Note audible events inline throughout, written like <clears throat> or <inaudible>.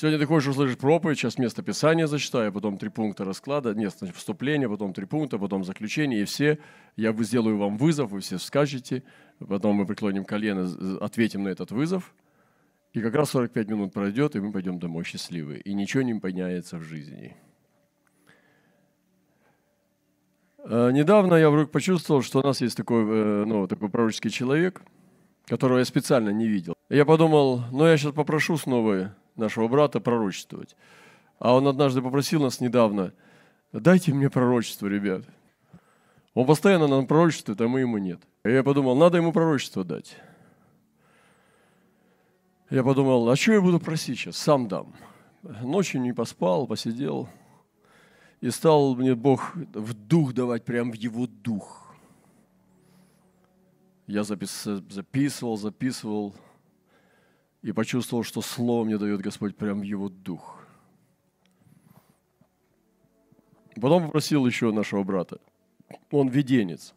Сегодня ты хочешь услышать проповедь, сейчас место Писания зачитаю, потом три пункта расклада, нет, значит, вступление, потом три пункта, потом заключение, и все, я сделаю вам вызов, вы все скажете, потом мы преклоним колено, ответим на этот вызов, и как раз 45 минут пройдет, и мы пойдем домой счастливые, и ничего не поменяется в жизни. Э, недавно я вдруг почувствовал, что у нас есть такой, э, ну, такой пророческий человек, которого я специально не видел. Я подумал, ну я сейчас попрошу снова нашего брата пророчествовать. А он однажды попросил нас недавно, дайте мне пророчество, ребят. Он постоянно нам пророчествует, а мы ему нет. И я подумал, надо ему пророчество дать. Я подумал, а что я буду просить сейчас? Сам дам. Ночью не поспал, посидел, и стал мне Бог в дух давать, прям в его дух. Я запис, записывал, записывал, и почувствовал, что слово мне дает Господь прям в его дух. Потом попросил еще нашего брата. Он виденец.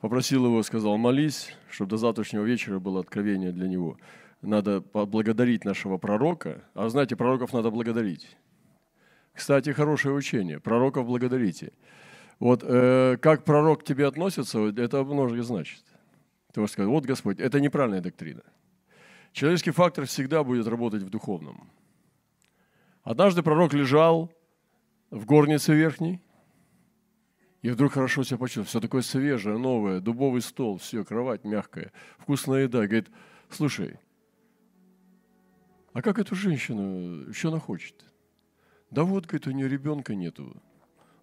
Попросил его, сказал, молись, чтобы до завтрашнего вечера было откровение для него. Надо поблагодарить нашего пророка. А знаете, пророков надо благодарить. Кстати, хорошее учение. Пророков благодарите. Вот э, как пророк к тебе относится, это многое значит. Ты можешь сказать, вот Господь, это неправильная доктрина. Человеческий фактор всегда будет работать в духовном. Однажды пророк лежал в горнице верхней, и вдруг хорошо себя почувствовал. Все такое свежее, новое, дубовый стол, все, кровать мягкая, вкусная еда. Говорит, слушай, а как эту женщину, что она хочет? Да вот, говорит, у нее ребенка нету.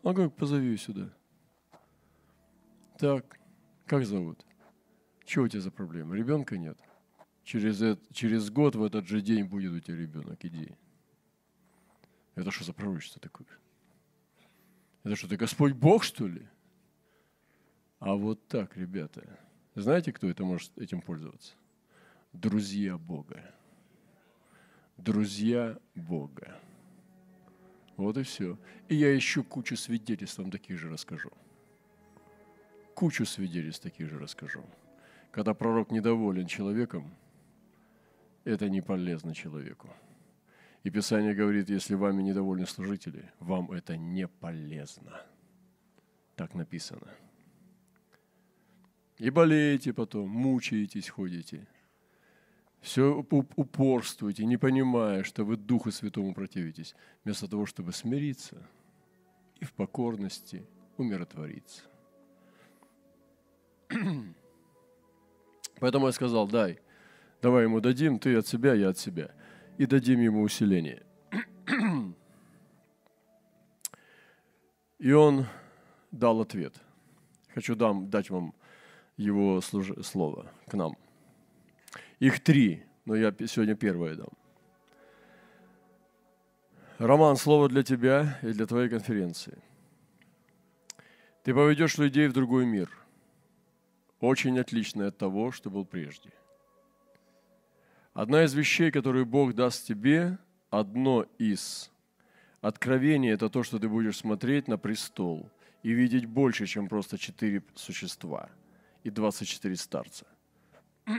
А как позови ее сюда. Так, как зовут? Чего у тебя за проблема? Ребенка нет. Через, это, через год в этот же день будет у тебя ребенок. Иди. Это что за пророчество такое? Это что, ты Господь Бог, что ли? А вот так, ребята. Знаете, кто это может этим пользоваться? Друзья Бога. Друзья Бога. Вот и все. И я еще кучу свидетельств вам таких же расскажу. Кучу свидетельств таких же расскажу. Когда пророк недоволен человеком, это не полезно человеку. И Писание говорит, если вами недовольны служители, вам это не полезно. Так написано. И болеете потом, мучаетесь, ходите – все упорствуете, не понимая, что вы Духу Святому противитесь, вместо того, чтобы смириться и в покорности умиротвориться. <clears throat> Поэтому я сказал, дай, давай ему дадим, ты от себя, я от себя, и дадим ему усиление. И он дал ответ. Хочу дам, дать вам его служ... слово к нам – их три, но я сегодня первое дам. Роман, слово для тебя и для твоей конференции. Ты поведешь людей в другой мир, очень отличный от того, что был прежде. Одна из вещей, которую Бог даст тебе, одно из откровений – это то, что ты будешь смотреть на престол и видеть больше, чем просто четыре существа и 24 старца. <clears throat>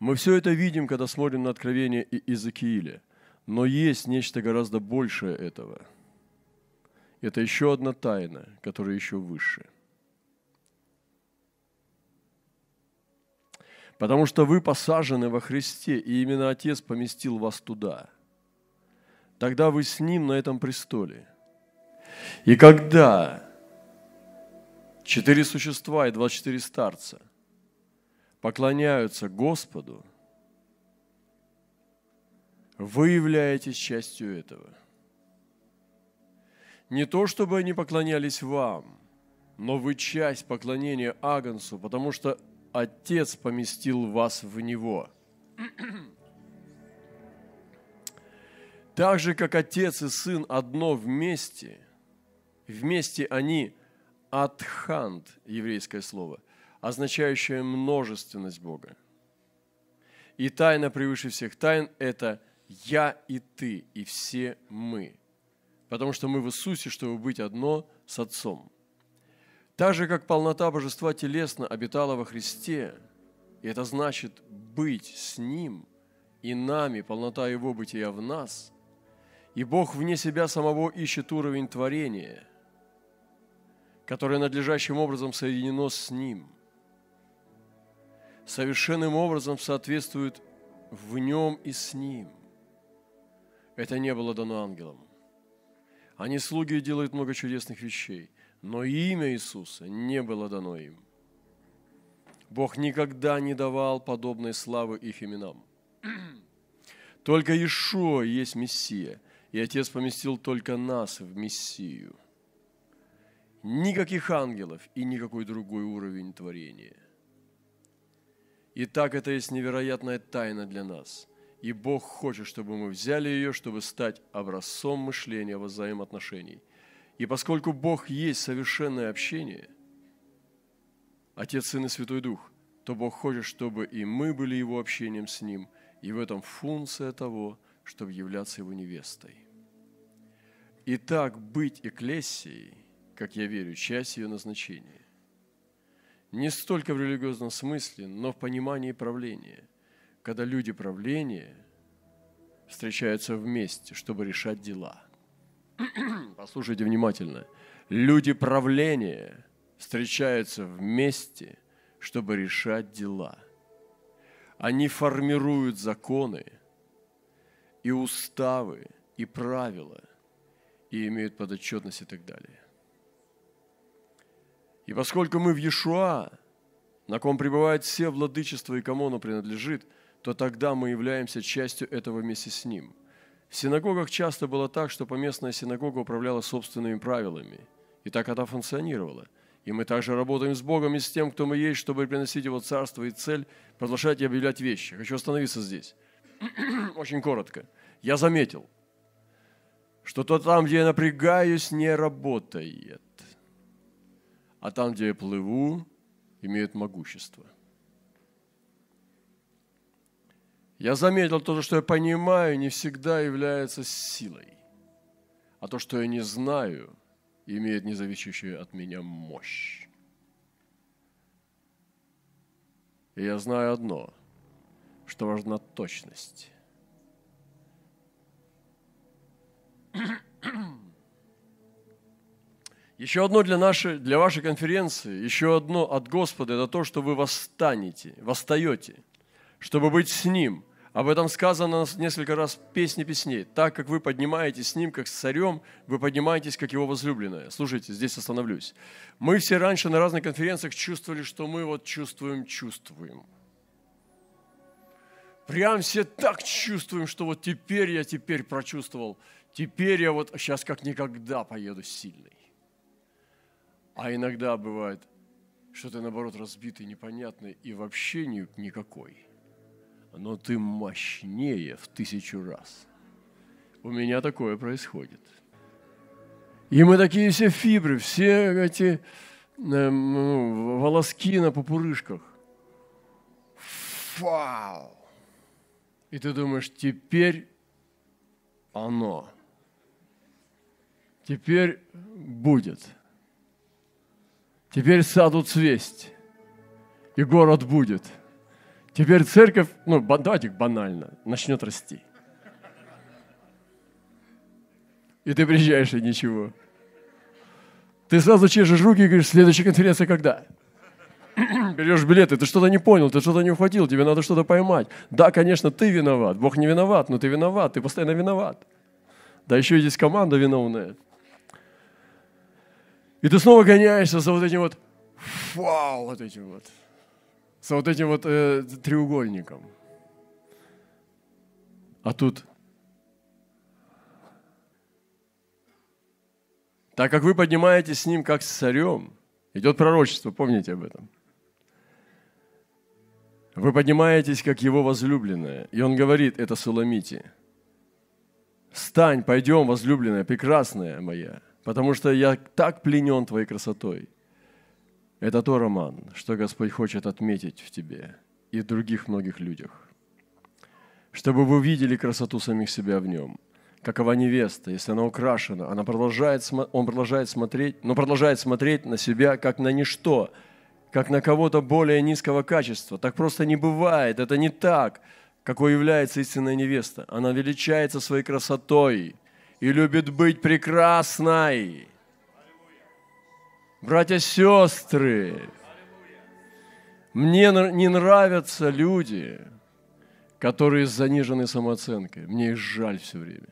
Мы все это видим, когда смотрим на откровение Иезекииля. Но есть нечто гораздо большее этого. Это еще одна тайна, которая еще выше. Потому что вы посажены во Христе, и именно Отец поместил вас туда. Тогда вы с Ним на этом престоле. И когда четыре существа и двадцать четыре старца – поклоняются Господу, вы являетесь частью этого. Не то, чтобы они поклонялись вам, но вы часть поклонения Агнцу, потому что Отец поместил вас в Него. Так же, как Отец и Сын одно вместе, вместе они Атхант, еврейское слово, означающая множественность Бога. И тайна превыше всех тайн – это «я и ты, и все мы». Потому что мы в Иисусе, чтобы быть одно с Отцом. Так же, как полнота Божества телесно обитала во Христе, и это значит быть с Ним, и нами полнота Его бытия в нас, и Бог вне себя самого ищет уровень творения, которое надлежащим образом соединено с Ним, совершенным образом соответствует в Нем и с Ним. Это не было дано ангелам. Они слуги делают много чудесных вещей, но имя Иисуса не было дано им. Бог никогда не давал подобной славы их именам. Только Ишуа есть Мессия, и Отец поместил только нас в Мессию. Никаких ангелов и никакой другой уровень творения. Итак, это есть невероятная тайна для нас. И Бог хочет, чтобы мы взяли ее, чтобы стать образцом мышления взаимоотношений. И поскольку Бог есть совершенное общение – Отец, Сын и Святой Дух, то Бог хочет, чтобы и мы были Его общением с Ним, и в этом функция того, чтобы являться Его невестой. Итак, быть эклессией, как я верю, часть ее назначения. Не столько в религиозном смысле, но в понимании правления, когда люди правления встречаются вместе, чтобы решать дела. <clears throat> Послушайте внимательно. Люди правления – встречаются вместе, чтобы решать дела. Они формируют законы и уставы, и правила, и имеют подотчетность и так далее. И поскольку мы в Иешуа, на ком пребывает все владычество и кому оно принадлежит, то тогда мы являемся частью этого вместе с Ним. В синагогах часто было так, что поместная синагога управляла собственными правилами, и так это функционировало – и мы также работаем с Богом и с тем, кто мы есть, чтобы приносить Его Царство и цель продолжать и объявлять вещи. Хочу остановиться здесь. <clears throat> Очень коротко. Я заметил, что то там, где я напрягаюсь, не работает. А там, где я плыву, имеет могущество. Я заметил, то, что я понимаю, не всегда является силой. А то, что я не знаю – имеет независящую от меня мощь. И я знаю одно, что важна точность. <coughs> Еще одно для, нашей, для вашей конференции, еще одно от Господа, это то, что вы восстанете, восстаете, чтобы быть с Ним – об этом сказано несколько раз в песне песней. Так как вы поднимаетесь с ним, как с царем, вы поднимаетесь, как его возлюбленная. Слушайте, здесь остановлюсь. Мы все раньше на разных конференциях чувствовали, что мы вот чувствуем, чувствуем. Прям все так чувствуем, что вот теперь я теперь прочувствовал, теперь я вот сейчас как никогда поеду сильный. А иногда бывает, что ты наоборот разбитый, непонятный и вообще никакой но ты мощнее в тысячу раз. У меня такое происходит. И мы такие все фибры, все эти э, волоски на пупырышках. Вау! И ты думаешь, теперь оно. Теперь будет. Теперь саду цвесть. И город будет – Теперь церковь, ну, давайте банально, начнет расти. И ты приезжаешь, и ничего. Ты сразу чешешь руки и говоришь, следующая конференция когда? <clears throat> Берешь билеты, ты что-то не понял, ты что-то не ухватил, тебе надо что-то поймать. Да, конечно, ты виноват, Бог не виноват, но ты виноват, ты постоянно виноват. Да еще здесь команда виновная. И ты снова гоняешься за вот этим вот, вау, вот этим вот с вот этим вот э, треугольником. А тут, так как вы поднимаетесь с ним как с царем, идет пророчество, помните об этом. Вы поднимаетесь как его возлюбленная. И он говорит, это Суламите. Встань, пойдем, возлюбленная, прекрасная моя, потому что я так пленен твоей красотой. Это то, Роман, что Господь хочет отметить в тебе и в других многих людях. Чтобы вы увидели красоту самих себя в нем. Какова невеста, если она украшена, она продолжает, он продолжает смотреть, но продолжает смотреть на себя как на ничто, как на кого-то более низкого качества. Так просто не бывает, это не так. какой является истинная невеста. Она величается своей красотой и любит быть прекрасной. Братья, сестры, мне не нравятся люди, которые с заниженной самооценкой. Мне их жаль все время.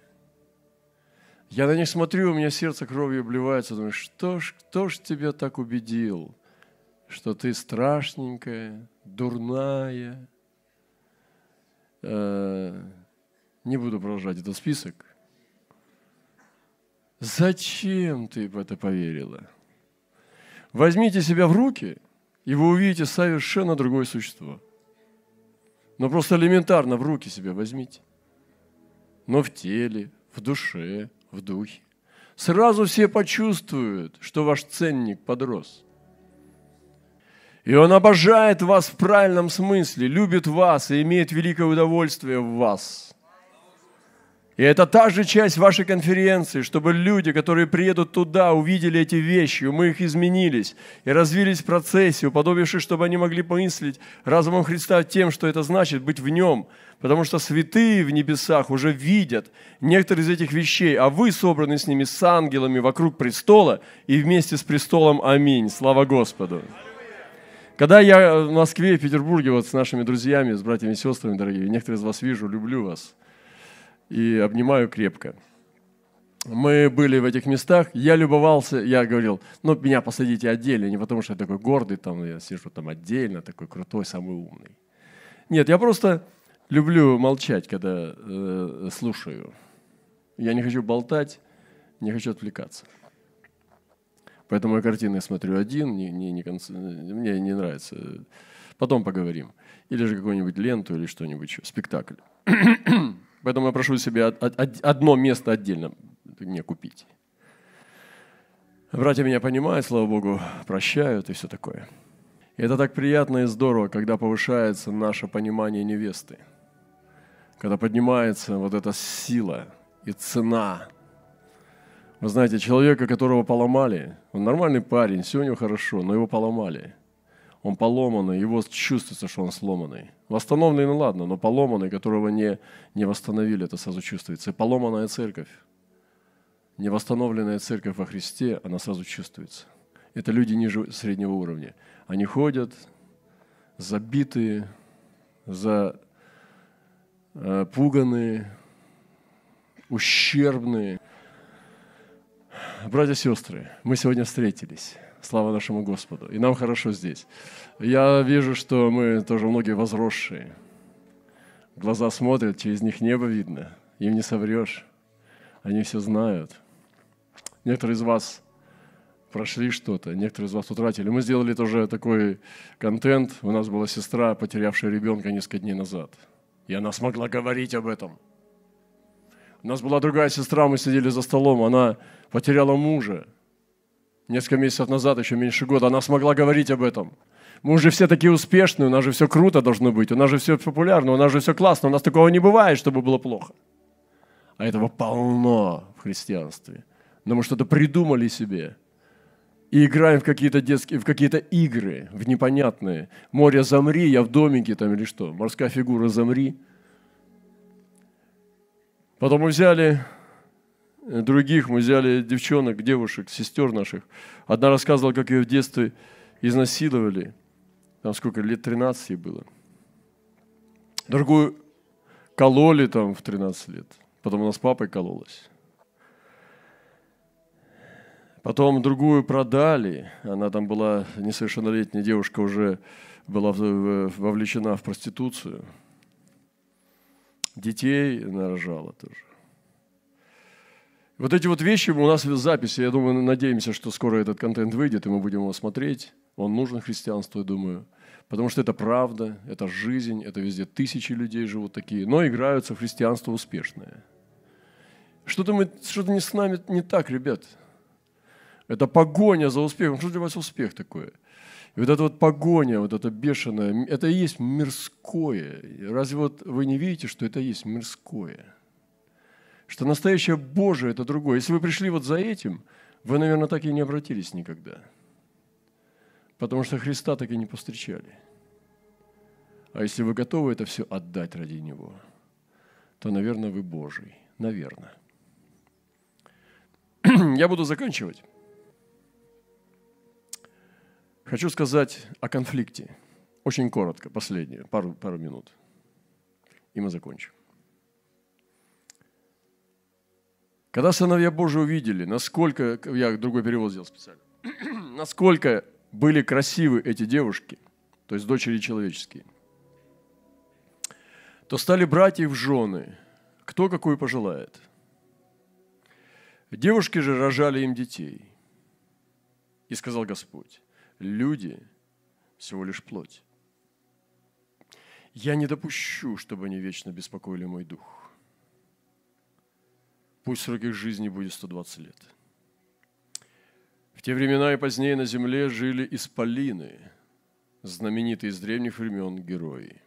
Я на них смотрю, у меня сердце кровью обливается. Думаю, что ж, кто ж тебя так убедил, что ты страшненькая, дурная? Э, не буду продолжать этот список. Зачем ты в это поверила? Возьмите себя в руки, и вы увидите совершенно другое существо. Но просто элементарно в руки себя возьмите. Но в теле, в душе, в духе. Сразу все почувствуют, что ваш ценник подрос. И он обожает вас в правильном смысле, любит вас и имеет великое удовольствие в вас. И это та же часть вашей конференции, чтобы люди, которые приедут туда, увидели эти вещи, мы их изменились и развились в процессе, уподобившись, чтобы они могли помыслить разумом Христа тем, что это значит быть в Нем. Потому что святые в небесах уже видят некоторые из этих вещей, а вы собраны с ними, с ангелами вокруг престола и вместе с престолом. Аминь. Слава Господу. Когда я в Москве, в Петербурге, вот с нашими друзьями, с братьями и сестрами, дорогие, некоторые из вас вижу, люблю вас – и обнимаю крепко. Мы были в этих местах, я любовался, я говорил, ну, меня посадите отдельно, не потому что я такой гордый, там, я сижу там отдельно, такой крутой, самый умный. Нет, я просто люблю молчать, когда э, слушаю. Я не хочу болтать, не хочу отвлекаться. Поэтому я картины смотрю один, не, не, не конц... мне не нравится. Потом поговорим. Или же какую-нибудь ленту или что-нибудь спектакль. Поэтому я прошу себе одно место отдельно мне купить. Братья меня понимают, слава Богу, прощают и все такое. И это так приятно и здорово, когда повышается наше понимание невесты. Когда поднимается вот эта сила и цена. Вы знаете, человека, которого поломали, он нормальный парень, все у него хорошо, но его поломали – он поломанный, его чувствуется, что он сломанный. Восстановленный, ну ладно, но поломанный, которого не, не восстановили, это сразу чувствуется. И поломанная церковь, невосстановленная церковь во Христе, она сразу чувствуется. Это люди ниже среднего уровня. Они ходят забитые, запуганные, э, ущербные. Братья и сестры, мы сегодня встретились. Слава нашему Господу. И нам хорошо здесь. Я вижу, что мы тоже многие возросшие. Глаза смотрят, через них небо видно. Им не соврешь. Они все знают. Некоторые из вас прошли что-то, некоторые из вас утратили. Мы сделали тоже такой контент. У нас была сестра, потерявшая ребенка несколько дней назад. И она смогла говорить об этом. У нас была другая сестра, мы сидели за столом, она потеряла мужа несколько месяцев назад, еще меньше года, она смогла говорить об этом. Мы уже все такие успешные, у нас же все круто должно быть, у нас же все популярно, у нас же все классно, у нас такого не бывает, чтобы было плохо. А этого полно в христианстве. Но мы что-то придумали себе и играем в какие-то детские, в какие-то игры, в непонятные. Море замри, я в домике там или что, морская фигура замри. Потом мы взяли Э, других, мы взяли девчонок, девушек, сестер наших. Одна рассказывала, как ее в детстве изнасиловали. Там сколько, лет 13 ей было. Другую кололи там в 13 лет. Потом она с папой кололась. Потом другую продали. Она там была несовершеннолетняя девушка, уже была вовлечена в проституцию. Детей нарожала тоже. Вот эти вот вещи у нас в записи, я думаю, надеемся, что скоро этот контент выйдет, и мы будем его смотреть. Он нужен христианству, я думаю. Потому что это правда, это жизнь, это везде тысячи людей живут такие, но играются в христианство успешное. Что-то, мы, что-то не с нами не так, ребят. Это погоня за успехом. Что для вас успех такое? И вот эта вот погоня, вот это бешеное, это и есть мирское. Разве вот вы не видите, что это и есть мирское? что настоящее Божие – это другое. Если вы пришли вот за этим, вы, наверное, так и не обратились никогда. Потому что Христа так и не повстречали. А если вы готовы это все отдать ради Него, то, наверное, вы Божий. Наверное. <clears throat> Я буду заканчивать. Хочу сказать о конфликте. Очень коротко, последнее, пару, пару минут. И мы закончим. Когда сыновья Божии увидели, насколько, я другой перевод сделал специально, <clears throat> насколько были красивы эти девушки, то есть дочери человеческие, то стали брать их в жены, кто какую пожелает. Девушки же рожали им детей. И сказал Господь, люди всего лишь плоть. Я не допущу, чтобы они вечно беспокоили мой дух. Пусть срок их жизни будет 120 лет. В те времена и позднее на земле жили исполины, знаменитые из древних времен герои.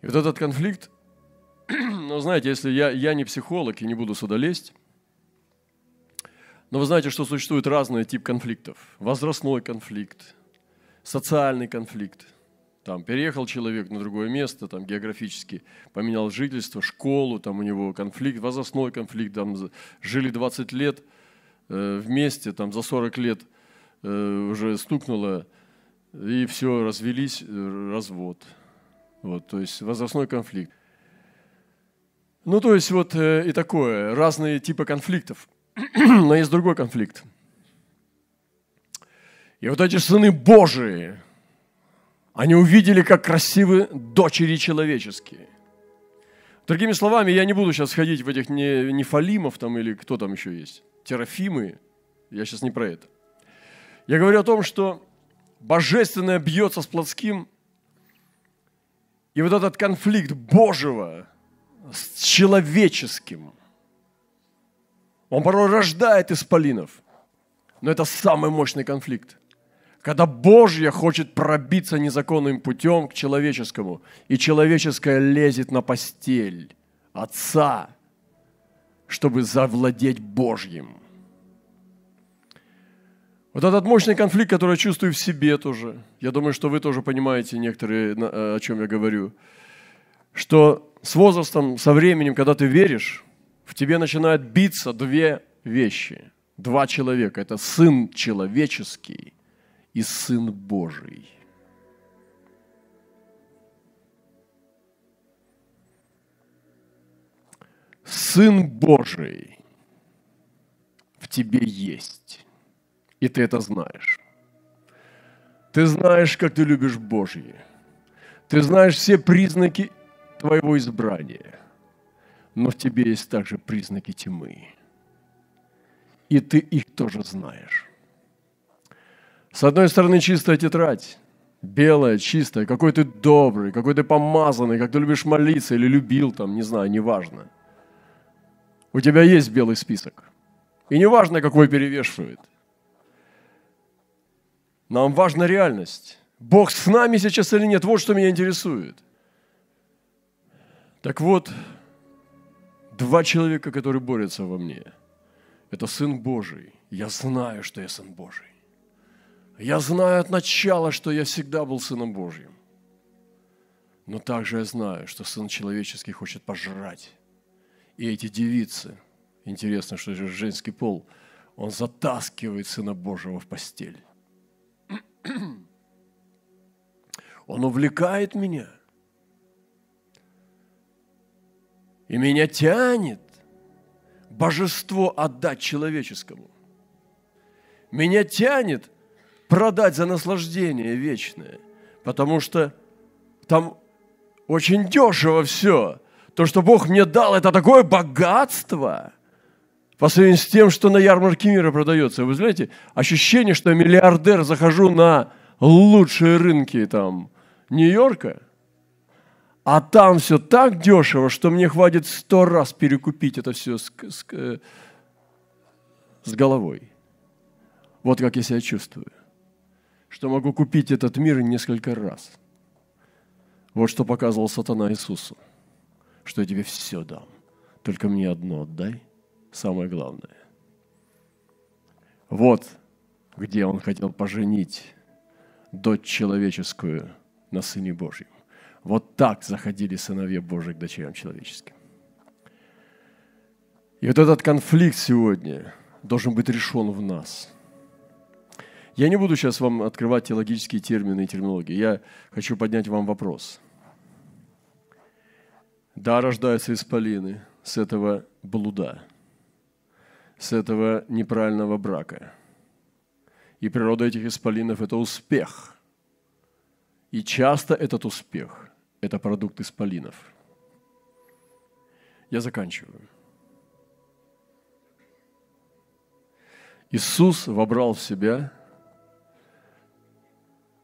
И вот этот конфликт, <clears throat> ну, знаете, если я, я не психолог и не буду сюда лезть, но вы знаете, что существует разные типы конфликтов. Возрастной конфликт, социальный конфликт. Там переехал человек на другое место, там географически поменял жительство, школу, там у него конфликт, возрастной конфликт, там жили 20 лет э, вместе, там за 40 лет э, уже стукнуло, и все, развелись, э, развод. Вот, то есть возрастной конфликт. Ну, то есть вот э, и такое, разные типы конфликтов. <clears throat> Но есть другой конфликт. И вот эти сыны Божии, они увидели, как красивы дочери человеческие. Другими словами, я не буду сейчас ходить в этих не, нефалимов там или кто там еще есть, терафимы, я сейчас не про это. Я говорю о том, что божественное бьется с плотским, и вот этот конфликт Божьего с человеческим – он порой рождает исполинов. Но это самый мощный конфликт. Когда Божье хочет пробиться незаконным путем к человеческому, и человеческое лезет на постель Отца, чтобы завладеть Божьим. Вот этот мощный конфликт, который я чувствую в себе тоже, я думаю, что вы тоже понимаете некоторые, о чем я говорю, что с возрастом, со временем, когда ты веришь, в тебе начинают биться две вещи. Два человека. Это Сын человеческий и Сын Божий. Сын Божий в тебе есть. И ты это знаешь. Ты знаешь, как ты любишь Божье. Ты знаешь все признаки твоего избрания – но в тебе есть также признаки тьмы. И ты их тоже знаешь. С одной стороны, чистая тетрадь, белая, чистая, какой ты добрый, какой ты помазанный, как ты любишь молиться или любил там, не знаю, неважно. У тебя есть белый список. И неважно, какой перевешивает. Нам важна реальность. Бог с нами сейчас или нет, вот что меня интересует. Так вот, Два человека, которые борются во мне. Это Сын Божий. Я знаю, что я Сын Божий. Я знаю от начала, что я всегда был Сыном Божьим. Но также я знаю, что Сын Человеческий хочет пожрать. И эти девицы, интересно, что же женский пол, он затаскивает Сына Божьего в постель. Он увлекает меня – И меня тянет божество отдать человеческому. Меня тянет продать за наслаждение вечное, потому что там очень дешево все. То, что Бог мне дал, это такое богатство по сравнению с тем, что на ярмарке мира продается. Вы знаете, ощущение, что я миллиардер, захожу на лучшие рынки там Нью-Йорка – а там все так дешево, что мне хватит сто раз перекупить это все с, с, э, с головой. Вот как я себя чувствую. Что могу купить этот мир несколько раз. Вот что показывал сатана Иисусу. Что я тебе все дам. Только мне одно отдай. Самое главное. Вот, где он хотел поженить дочь человеческую на Сыне Божьем. Вот так заходили сыновья Божьи к дочерям человеческим. И вот этот конфликт сегодня должен быть решен в нас. Я не буду сейчас вам открывать теологические термины и терминологии. Я хочу поднять вам вопрос. Да, рождаются исполины с этого блуда, с этого неправильного брака. И природа этих исполинов – это успех. И часто этот успех – это продукт исполинов. Я заканчиваю. Иисус вобрал в себя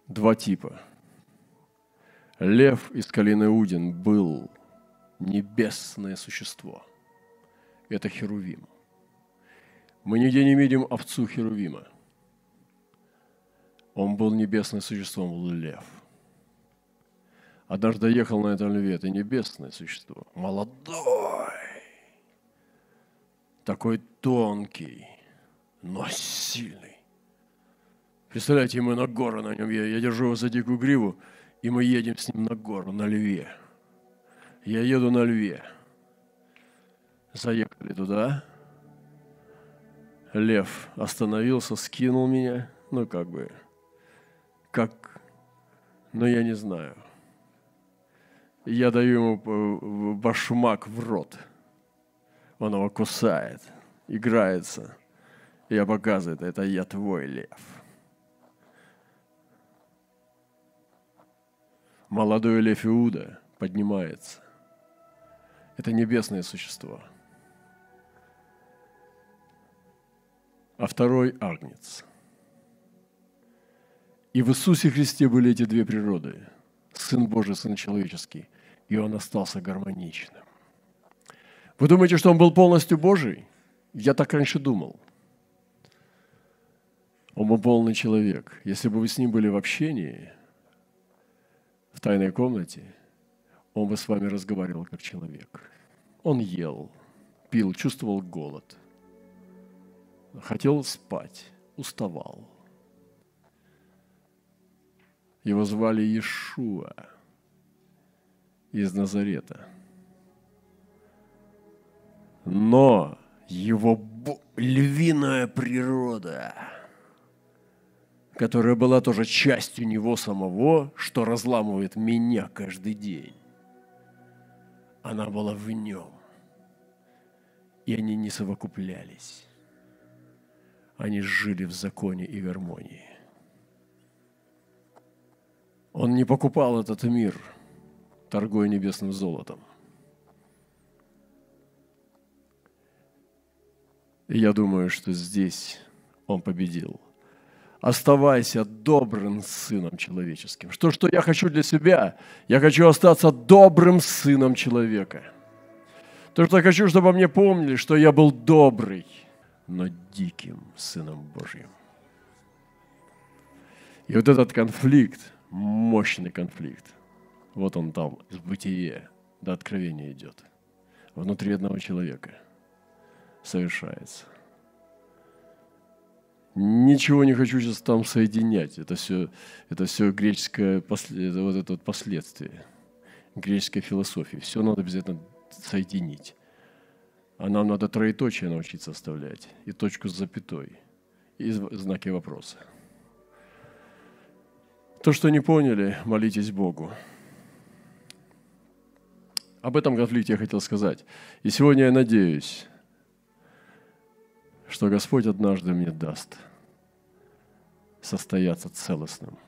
два типа. Лев из Калины Удин был небесное существо. Это Херувим. Мы нигде не видим овцу Херувима. Он был небесным существом, был лев. Однажды ехал на этом льве, это небесное существо, молодой, такой тонкий, но сильный. Представляете, мы на гору на нем, я, я держу его за дикую гриву, и мы едем с ним на гору, на льве. Я еду на льве. Заехали туда. Лев остановился, скинул меня. Ну, как бы, как, ну, я не знаю. Я даю ему башмак в рот. Он его кусает, играется. Я показываю, это я твой лев. Молодой лев Иуда поднимается. Это небесное существо. А второй – агнец. И в Иисусе Христе были эти две природы – Сын Божий, Сын человеческий. И Он остался гармоничным. Вы думаете, что Он был полностью Божий? Я так раньше думал – он был полный человек. Если бы вы с ним были в общении, в тайной комнате, он бы с вами разговаривал как человек. Он ел, пил, чувствовал голод, хотел спать, уставал. Его звали Иешуа из Назарета. Но его львиная природа – которая была тоже частью него самого, что разламывает меня каждый день. Она была в нем. И они не совокуплялись. Они жили в законе и гармонии. Он не покупал этот мир, торгуя небесным золотом. И я думаю, что здесь он победил – оставайся добрым сыном человеческим. Что, что я хочу для себя? Я хочу остаться добрым сыном человека. То, что я хочу, чтобы мне помнили, что я был добрый, но диким сыном Божьим. И вот этот конфликт, мощный конфликт, вот он там, в бытие до откровения идет, внутри одного человека совершается – Ничего не хочу сейчас там соединять. Это все, это все греческое это вот это вот последствие греческой философии. Все надо обязательно соединить. А нам надо троеточие научиться оставлять, и точку с запятой, и знаки вопроса. То, что не поняли, молитесь Богу. Об этом конфликте я хотел сказать. И сегодня я надеюсь, что Господь однажды мне даст – состояться целостным.